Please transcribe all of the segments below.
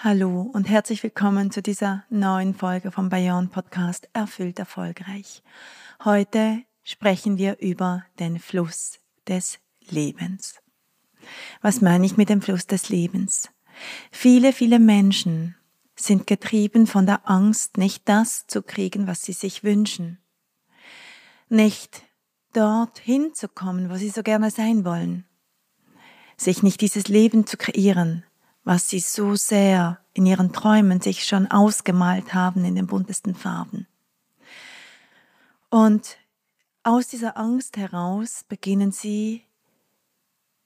Hallo und herzlich willkommen zu dieser neuen Folge vom Bayern Podcast Erfüllt erfolgreich. Heute sprechen wir über den Fluss des Lebens. Was meine ich mit dem Fluss des Lebens? Viele, viele Menschen sind getrieben von der Angst, nicht das zu kriegen, was sie sich wünschen. Nicht dort hinzukommen, wo sie so gerne sein wollen. Sich nicht dieses Leben zu kreieren, was sie so sehr in ihren Träumen sich schon ausgemalt haben in den buntesten Farben. Und aus dieser Angst heraus beginnen sie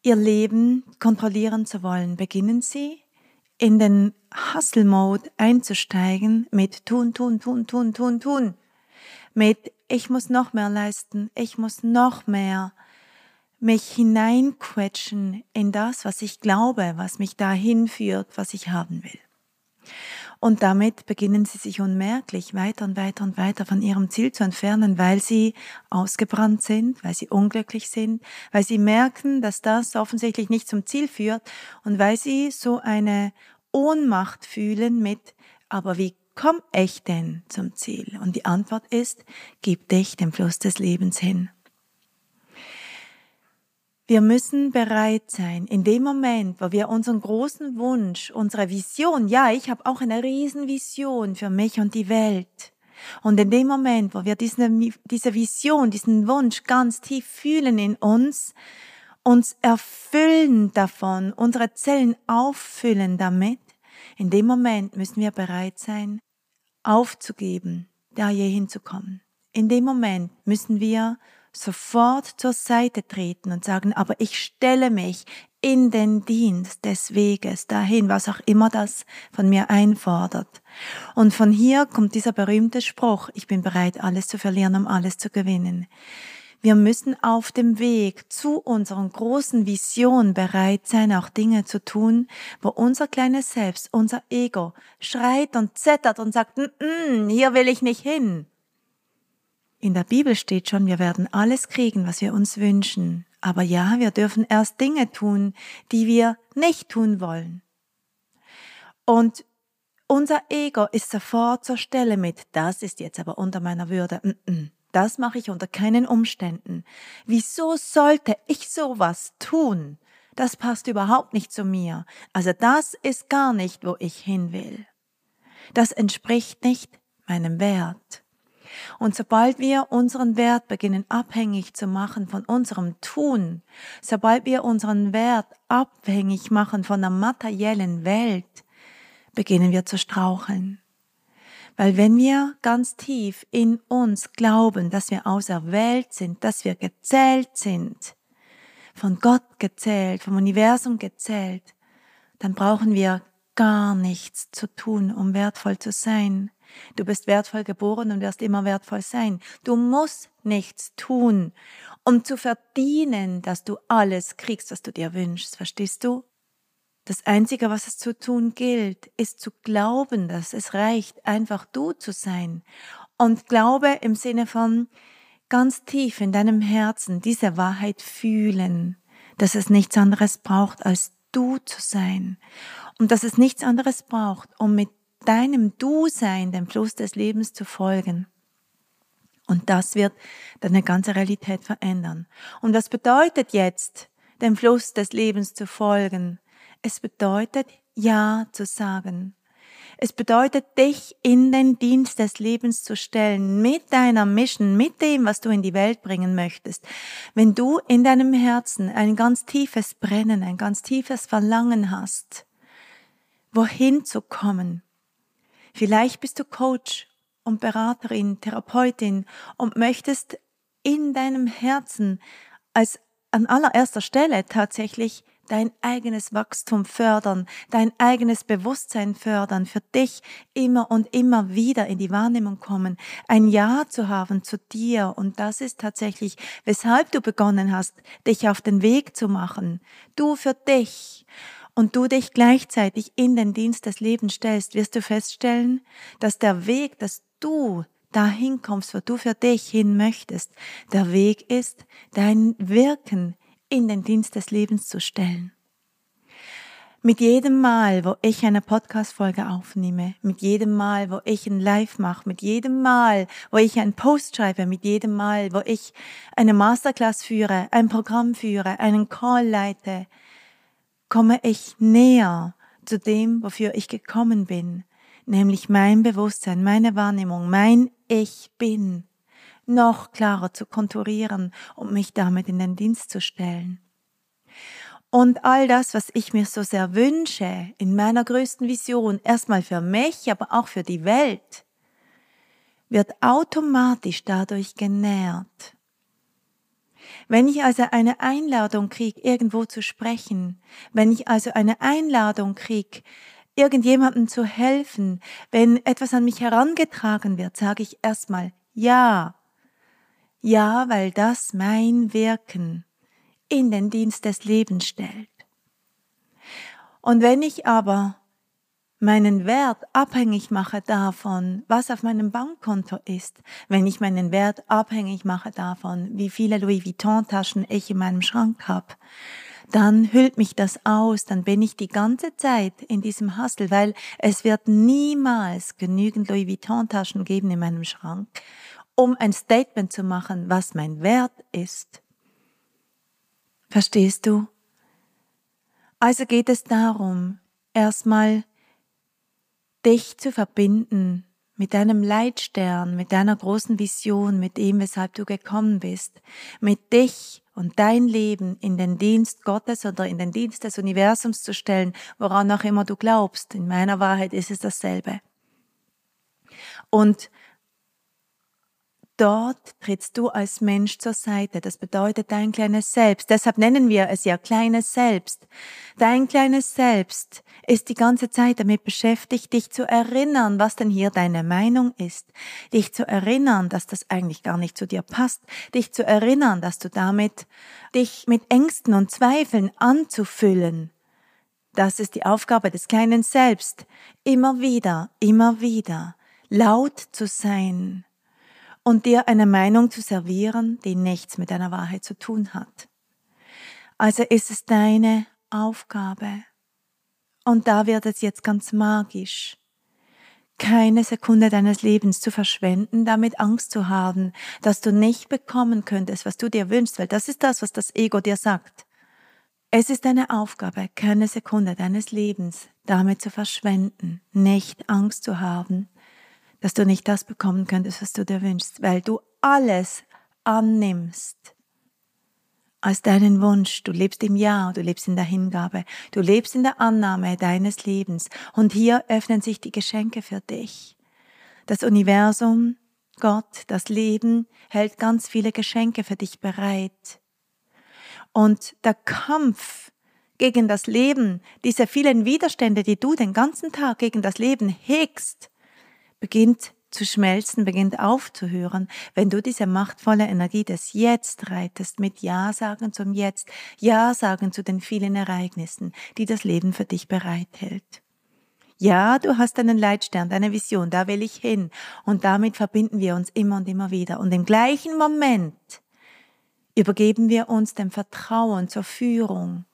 ihr Leben kontrollieren zu wollen, beginnen sie in den Hustle-Mode einzusteigen mit tun, tun, tun, tun, tun, tun, mit ich muss noch mehr leisten, ich muss noch mehr mich hineinquetschen in das, was ich glaube, was mich dahin führt, was ich haben will. Und damit beginnen sie sich unmerklich weiter und weiter und weiter von ihrem Ziel zu entfernen, weil sie ausgebrannt sind, weil sie unglücklich sind, weil sie merken, dass das offensichtlich nicht zum Ziel führt und weil sie so eine Ohnmacht fühlen mit, aber wie komme ich denn zum Ziel? Und die Antwort ist, gib dich dem Fluss des Lebens hin. Wir müssen bereit sein, in dem Moment, wo wir unseren großen Wunsch, unsere Vision, ja, ich habe auch eine Riesenvision für mich und die Welt. Und in dem Moment, wo wir diese, diese Vision, diesen Wunsch ganz tief fühlen in uns, uns erfüllen davon, unsere Zellen auffüllen damit, in dem Moment müssen wir bereit sein, aufzugeben, da je hinzukommen. In dem Moment müssen wir sofort zur Seite treten und sagen, aber ich stelle mich in den Dienst des Weges dahin, was auch immer das von mir einfordert. Und von hier kommt dieser berühmte Spruch, ich bin bereit, alles zu verlieren, um alles zu gewinnen. Wir müssen auf dem Weg zu unserer großen Vision bereit sein, auch Dinge zu tun, wo unser kleines Selbst, unser Ego schreit und zettert und sagt, N -n, hier will ich nicht hin. In der Bibel steht schon, wir werden alles kriegen, was wir uns wünschen. Aber ja, wir dürfen erst Dinge tun, die wir nicht tun wollen. Und unser Ego ist sofort zur Stelle mit, das ist jetzt aber unter meiner Würde. Das mache ich unter keinen Umständen. Wieso sollte ich sowas tun? Das passt überhaupt nicht zu mir. Also das ist gar nicht, wo ich hin will. Das entspricht nicht meinem Wert. Und sobald wir unseren Wert beginnen abhängig zu machen von unserem Tun, sobald wir unseren Wert abhängig machen von der materiellen Welt, beginnen wir zu straucheln. Weil wenn wir ganz tief in uns glauben, dass wir auserwählt sind, dass wir gezählt sind, von Gott gezählt, vom Universum gezählt, dann brauchen wir gar nichts zu tun, um wertvoll zu sein. Du bist wertvoll geboren und wirst immer wertvoll sein. Du musst nichts tun, um zu verdienen, dass du alles kriegst, was du dir wünschst. Verstehst du? Das Einzige, was es zu tun gilt, ist zu glauben, dass es reicht, einfach du zu sein. Und Glaube im Sinne von ganz tief in deinem Herzen diese Wahrheit fühlen, dass es nichts anderes braucht, als du zu sein. Und dass es nichts anderes braucht, um mit deinem Du-Sein dem Fluss des Lebens zu folgen. Und das wird deine ganze Realität verändern. Und was bedeutet jetzt, dem Fluss des Lebens zu folgen? Es bedeutet Ja zu sagen. Es bedeutet, dich in den Dienst des Lebens zu stellen, mit deiner Mission, mit dem, was du in die Welt bringen möchtest. Wenn du in deinem Herzen ein ganz tiefes Brennen, ein ganz tiefes Verlangen hast, wohin zu kommen. Vielleicht bist du Coach und Beraterin, Therapeutin und möchtest in deinem Herzen als an allererster Stelle tatsächlich dein eigenes Wachstum fördern, dein eigenes Bewusstsein fördern, für dich immer und immer wieder in die Wahrnehmung kommen, ein Ja zu haben zu dir. Und das ist tatsächlich, weshalb du begonnen hast, dich auf den Weg zu machen. Du für dich. Und du dich gleichzeitig in den Dienst des Lebens stellst, wirst du feststellen, dass der Weg, dass du dahin kommst, wo du für dich hin möchtest, der Weg ist, dein Wirken in den Dienst des Lebens zu stellen. Mit jedem Mal, wo ich eine Podcast-Folge aufnehme, mit jedem Mal, wo ich ein Live mache, mit jedem Mal, wo ich einen Post schreibe, mit jedem Mal, wo ich eine Masterclass führe, ein Programm führe, einen Call leite, komme ich näher zu dem, wofür ich gekommen bin, nämlich mein Bewusstsein, meine Wahrnehmung, mein Ich bin noch klarer zu konturieren und mich damit in den Dienst zu stellen. Und all das, was ich mir so sehr wünsche, in meiner größten Vision, erstmal für mich, aber auch für die Welt, wird automatisch dadurch genährt. Wenn ich also eine Einladung kriege, irgendwo zu sprechen, wenn ich also eine Einladung kriege, irgendjemandem zu helfen, wenn etwas an mich herangetragen wird, sage ich erstmal ja, ja, weil das mein Wirken in den Dienst des Lebens stellt. Und wenn ich aber meinen Wert abhängig mache davon, was auf meinem Bankkonto ist, wenn ich meinen Wert abhängig mache davon, wie viele Louis Vuitton Taschen ich in meinem Schrank habe, dann hüllt mich das aus, dann bin ich die ganze Zeit in diesem Hustle, weil es wird niemals genügend Louis Vuitton Taschen geben in meinem Schrank, um ein Statement zu machen, was mein Wert ist. Verstehst du? Also geht es darum, erstmal dich zu verbinden mit deinem Leitstern, mit deiner großen Vision, mit dem, weshalb du gekommen bist, mit dich und dein Leben in den Dienst Gottes oder in den Dienst des Universums zu stellen, woran auch immer du glaubst. In meiner Wahrheit ist es dasselbe. Und dort trittst du als Mensch zur Seite. Das bedeutet dein kleines Selbst. Deshalb nennen wir es ja kleines Selbst. Dein kleines Selbst ist die ganze Zeit damit beschäftigt, dich zu erinnern, was denn hier deine Meinung ist. Dich zu erinnern, dass das eigentlich gar nicht zu dir passt. Dich zu erinnern, dass du damit dich mit Ängsten und Zweifeln anzufüllen. Das ist die Aufgabe des kleinen Selbst. Immer wieder, immer wieder laut zu sein und dir eine Meinung zu servieren, die nichts mit deiner Wahrheit zu tun hat. Also ist es deine Aufgabe. Und da wird es jetzt ganz magisch. Keine Sekunde deines Lebens zu verschwenden, damit Angst zu haben, dass du nicht bekommen könntest, was du dir wünschst, weil das ist das, was das Ego dir sagt. Es ist deine Aufgabe, keine Sekunde deines Lebens damit zu verschwenden, nicht Angst zu haben, dass du nicht das bekommen könntest, was du dir wünschst, weil du alles annimmst als deinen Wunsch. Du lebst im Ja, du lebst in der Hingabe, du lebst in der Annahme deines Lebens. Und hier öffnen sich die Geschenke für dich. Das Universum, Gott, das Leben hält ganz viele Geschenke für dich bereit. Und der Kampf gegen das Leben, diese vielen Widerstände, die du den ganzen Tag gegen das Leben hegst, beginnt zu schmelzen, beginnt aufzuhören, wenn du diese machtvolle Energie des Jetzt reitest, mit Ja sagen zum Jetzt, Ja sagen zu den vielen Ereignissen, die das Leben für dich bereithält. Ja, du hast einen Leitstern, deine Vision, da will ich hin. Und damit verbinden wir uns immer und immer wieder. Und im gleichen Moment übergeben wir uns dem Vertrauen zur Führung,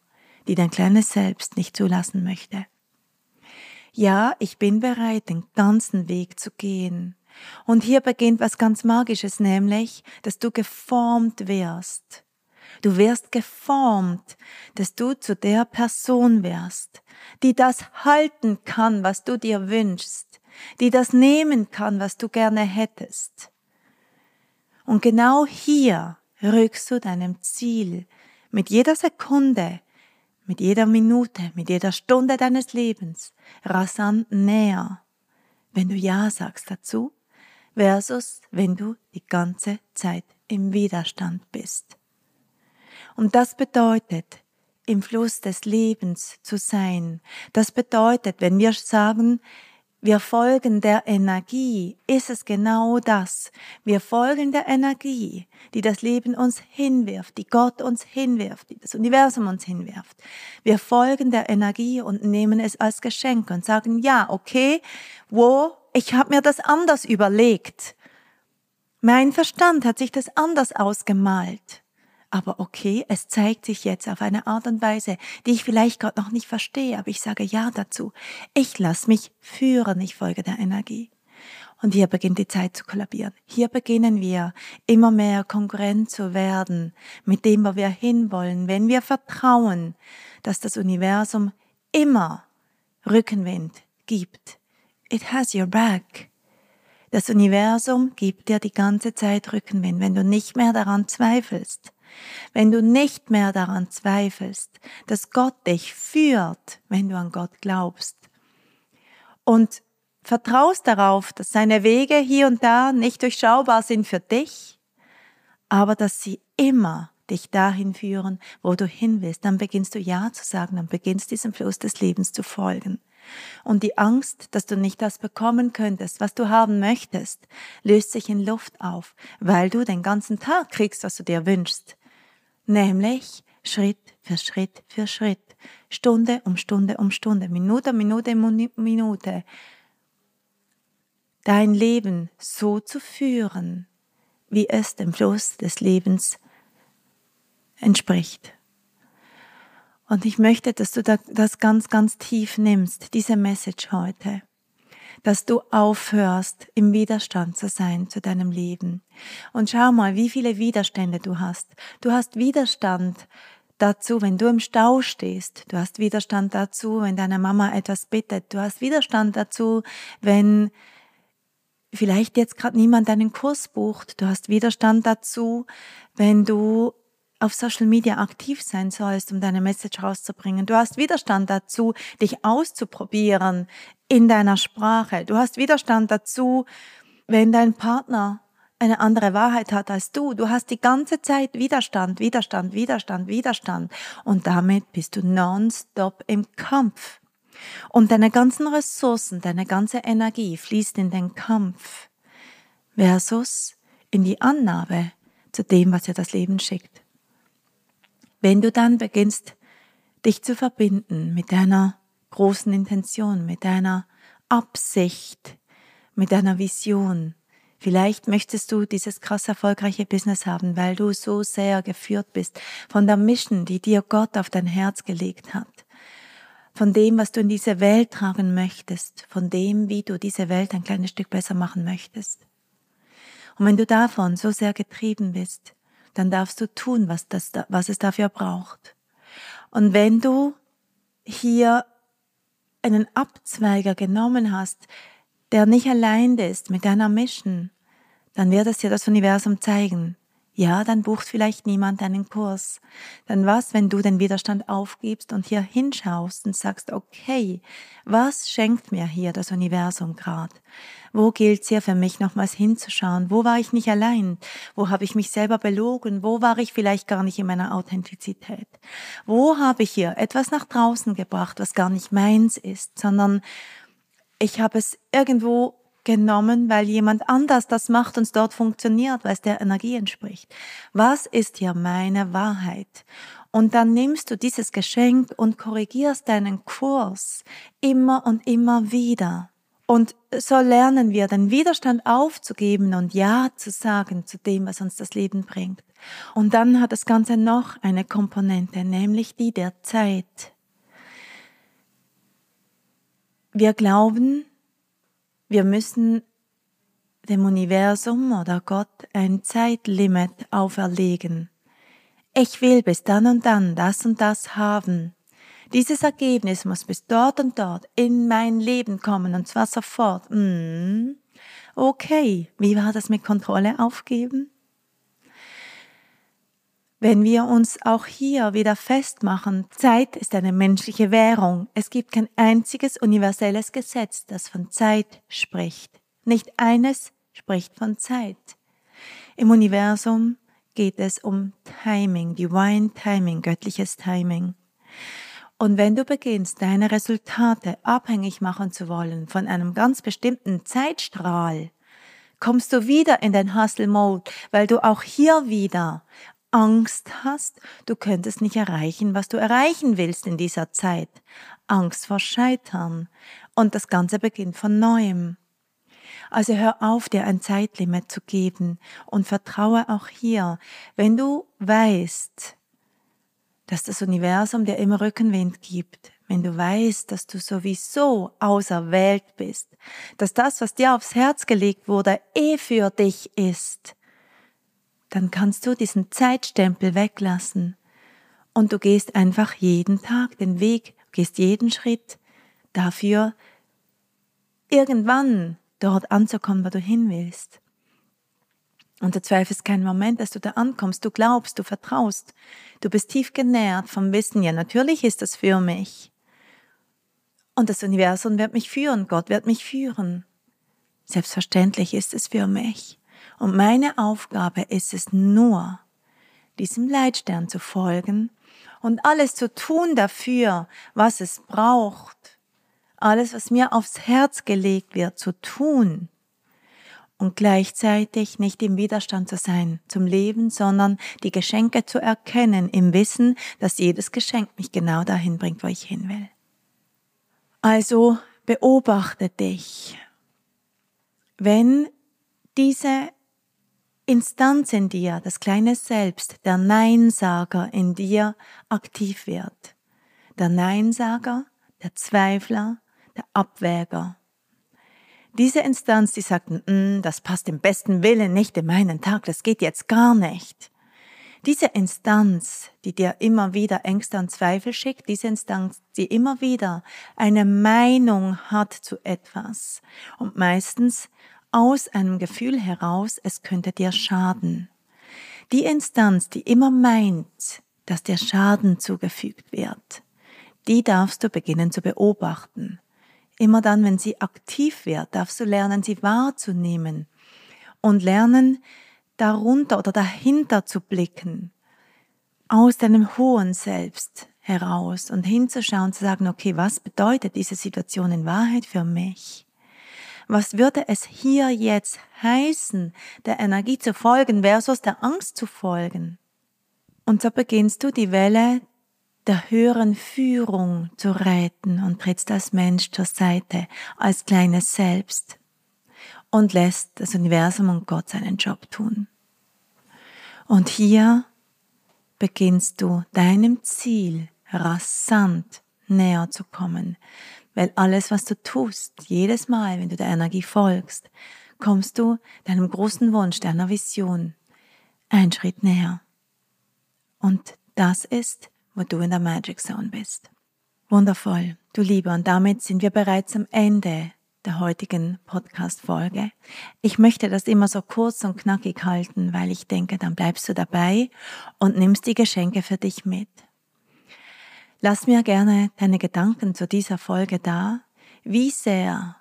die dein kleines Selbst nicht zulassen möchte ja, ich bin bereit, den ganzen Weg zu gehen. Und hier beginnt was ganz Magisches, nämlich, dass du geformt wirst Du wirst geformt, dass du zu der Person wirst, die das halten kann, was du dir wünschst, die das nehmen kann, was du gerne hättest. Und genau hier rückst du deinem Ziel mit jeder Sekunde, mit jeder Minute, mit jeder Stunde deines Lebens rasant näher, wenn du Ja sagst dazu, versus wenn du die ganze Zeit im Widerstand bist. Und das bedeutet, im Fluss des Lebens zu sein. Das bedeutet, wenn wir sagen, wir folgen der Energie, ist es genau das. Wir folgen der Energie, die das Leben uns hinwirft, die Gott uns hinwirft, die das Universum uns hinwirft. Wir folgen der Energie und nehmen es als Geschenk und sagen, ja, okay, wo, ich habe mir das anders überlegt. Mein Verstand hat sich das anders ausgemalt. Aber okay, es zeigt sich jetzt auf eine Art und Weise, die ich vielleicht gerade noch nicht verstehe, aber ich sage Ja dazu. Ich lasse mich führen, ich folge der Energie. Und hier beginnt die Zeit zu kollabieren. Hier beginnen wir immer mehr konkurrent zu werden mit dem, wo wir hinwollen, wenn wir vertrauen, dass das Universum immer Rückenwind gibt. It has your back. Das Universum gibt dir die ganze Zeit Rückenwind, wenn du nicht mehr daran zweifelst. Wenn du nicht mehr daran zweifelst, dass Gott dich führt, wenn du an Gott glaubst. Und vertraust darauf, dass seine Wege hier und da nicht durchschaubar sind für dich, aber dass sie immer dich dahin führen, wo du hin willst, dann beginnst du Ja zu sagen, dann beginnst diesem Fluss des Lebens zu folgen. Und die Angst, dass du nicht das bekommen könntest, was du haben möchtest, löst sich in Luft auf, weil du den ganzen Tag kriegst, was du dir wünschst. Nämlich Schritt für Schritt für Schritt, Stunde um Stunde um Stunde, Minute Minute Minute, dein Leben so zu führen, wie es dem Fluss des Lebens entspricht. Und ich möchte, dass du das ganz, ganz tief nimmst, diese Message heute. Dass du aufhörst, im Widerstand zu sein zu deinem Leben. Und schau mal, wie viele Widerstände du hast. Du hast Widerstand dazu, wenn du im Stau stehst. Du hast Widerstand dazu, wenn deine Mama etwas bittet. Du hast Widerstand dazu, wenn vielleicht jetzt gerade niemand deinen Kurs bucht. Du hast Widerstand dazu, wenn du auf Social Media aktiv sein sollst, um deine Message rauszubringen. Du hast Widerstand dazu, dich auszuprobieren in deiner Sprache. Du hast Widerstand dazu, wenn dein Partner eine andere Wahrheit hat als du. Du hast die ganze Zeit Widerstand, Widerstand, Widerstand, Widerstand. Und damit bist du nonstop im Kampf. Und deine ganzen Ressourcen, deine ganze Energie fließt in den Kampf versus in die Annahme zu dem, was dir das Leben schickt. Wenn du dann beginnst, dich zu verbinden mit deiner großen Intention, mit deiner Absicht, mit deiner Vision, Vielleicht möchtest du dieses krass erfolgreiche Business haben, weil du so sehr geführt bist von der Mission, die dir Gott auf dein Herz gelegt hat. Von dem, was du in diese Welt tragen möchtest, von dem, wie du diese Welt ein kleines Stück besser machen möchtest. Und wenn du davon so sehr getrieben bist, dann darfst du tun, was, das, was es dafür braucht. Und wenn du hier einen Abzweiger genommen hast, der nicht allein ist mit deiner Mission, dann wird es dir das Universum zeigen. Ja, dann bucht vielleicht niemand deinen Kurs. Dann was, wenn du den Widerstand aufgibst und hier hinschaust und sagst, okay, was schenkt mir hier das Universum gerade? Wo gilt es hier für mich nochmals hinzuschauen? Wo war ich nicht allein? Wo habe ich mich selber belogen? Wo war ich vielleicht gar nicht in meiner Authentizität? Wo habe ich hier etwas nach draußen gebracht, was gar nicht meins ist, sondern ich habe es irgendwo genommen, weil jemand anders das macht und es dort funktioniert, weil es der Energie entspricht. Was ist hier meine Wahrheit? Und dann nimmst du dieses Geschenk und korrigierst deinen Kurs immer und immer wieder. Und so lernen wir, den Widerstand aufzugeben und Ja zu sagen zu dem, was uns das Leben bringt. Und dann hat das Ganze noch eine Komponente, nämlich die der Zeit. Wir glauben, wir müssen dem Universum oder Gott ein Zeitlimit auferlegen. ich will bis dann und dann das und das haben. Dieses Ergebnis muss bis dort und dort in mein Leben kommen und zwar sofort. Hm. Okay, wie war das mit Kontrolle aufgeben? Wenn wir uns auch hier wieder festmachen, Zeit ist eine menschliche Währung. Es gibt kein einziges universelles Gesetz, das von Zeit spricht. Nicht eines spricht von Zeit. Im Universum geht es um Timing, Divine Timing, göttliches Timing. Und wenn du beginnst, deine Resultate abhängig machen zu wollen von einem ganz bestimmten Zeitstrahl, kommst du wieder in den Hustle-Mode, weil du auch hier wieder Angst hast, du könntest nicht erreichen, was du erreichen willst in dieser Zeit. Angst vor Scheitern. Und das Ganze beginnt von neuem. Also hör auf, dir ein Zeitlimit zu geben und vertraue auch hier, wenn du weißt, dass das Universum dir immer Rückenwind gibt, wenn du weißt, dass du sowieso auserwählt bist, dass das, was dir aufs Herz gelegt wurde, eh für dich ist, dann kannst du diesen Zeitstempel weglassen und du gehst einfach jeden Tag den Weg, gehst jeden Schritt dafür, irgendwann dort anzukommen, wo du hin willst. Und du zweifelst keinen Moment, dass du da ankommst. Du glaubst, du vertraust. Du bist tief genährt vom Wissen, ja, natürlich ist das für mich. Und das Universum wird mich führen, Gott wird mich führen. Selbstverständlich ist es für mich. Und meine Aufgabe ist es nur, diesem Leitstern zu folgen und alles zu tun dafür, was es braucht. Alles, was mir aufs Herz gelegt wird, zu tun. Und gleichzeitig nicht im Widerstand zu sein zum Leben, sondern die Geschenke zu erkennen im Wissen, dass jedes Geschenk mich genau dahin bringt, wo ich hin will. Also beobachte dich. Wenn diese Instanz in dir, das kleine Selbst, der Neinsager in dir aktiv wird. Der Neinsager, der Zweifler, der Abwäger. Diese Instanz, die sagt, mm, das passt im besten Willen nicht in meinen Tag, das geht jetzt gar nicht. Diese Instanz, die dir immer wieder Ängste und Zweifel schickt, diese Instanz, die immer wieder eine Meinung hat zu etwas und meistens aus einem Gefühl heraus, es könnte dir schaden. Die Instanz, die immer meint, dass dir Schaden zugefügt wird, die darfst du beginnen zu beobachten. Immer dann, wenn sie aktiv wird, darfst du lernen, sie wahrzunehmen und lernen, darunter oder dahinter zu blicken, aus deinem hohen Selbst heraus und hinzuschauen, zu sagen, okay, was bedeutet diese Situation in Wahrheit für mich? Was würde es hier jetzt heißen, der Energie zu folgen versus der Angst zu folgen? Und so beginnst du die Welle der höheren Führung zu reiten und trittst als Mensch zur Seite, als kleines Selbst und lässt das Universum und Gott seinen Job tun. Und hier beginnst du deinem Ziel rasant näher zu kommen, weil alles, was du tust, jedes Mal, wenn du der Energie folgst, kommst du deinem großen Wunsch, deiner Vision einen Schritt näher. Und das ist, wo du in der Magic Zone bist. Wundervoll, du Lieber, und damit sind wir bereits am Ende der heutigen Podcast-Folge. Ich möchte das immer so kurz und knackig halten, weil ich denke, dann bleibst du dabei und nimmst die Geschenke für dich mit. Lass mir gerne deine Gedanken zu dieser Folge da. Wie sehr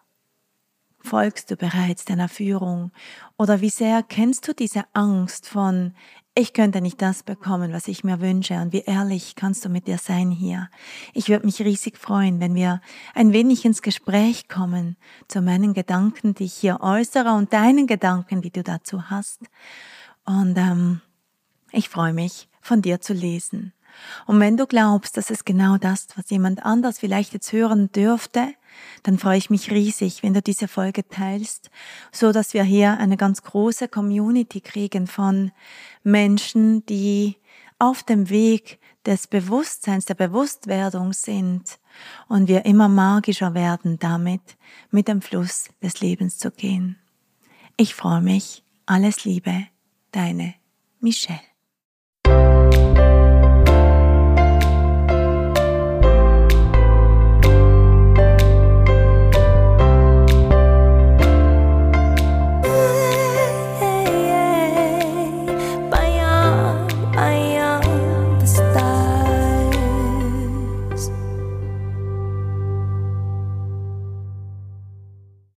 folgst du bereits deiner Führung? Oder wie sehr kennst du diese Angst von, ich könnte nicht das bekommen, was ich mir wünsche? Und wie ehrlich kannst du mit dir sein hier? Ich würde mich riesig freuen, wenn wir ein wenig ins Gespräch kommen zu meinen Gedanken, die ich hier äußere und deinen Gedanken, die du dazu hast. Und ähm, ich freue mich, von dir zu lesen. Und wenn du glaubst, dass es genau das, was jemand anders vielleicht jetzt hören dürfte, dann freue ich mich riesig, wenn du diese Folge teilst, so dass wir hier eine ganz große Community kriegen von Menschen, die auf dem Weg des Bewusstseins, der Bewusstwerdung sind und wir immer magischer werden damit, mit dem Fluss des Lebens zu gehen. Ich freue mich. Alles Liebe, deine Michelle.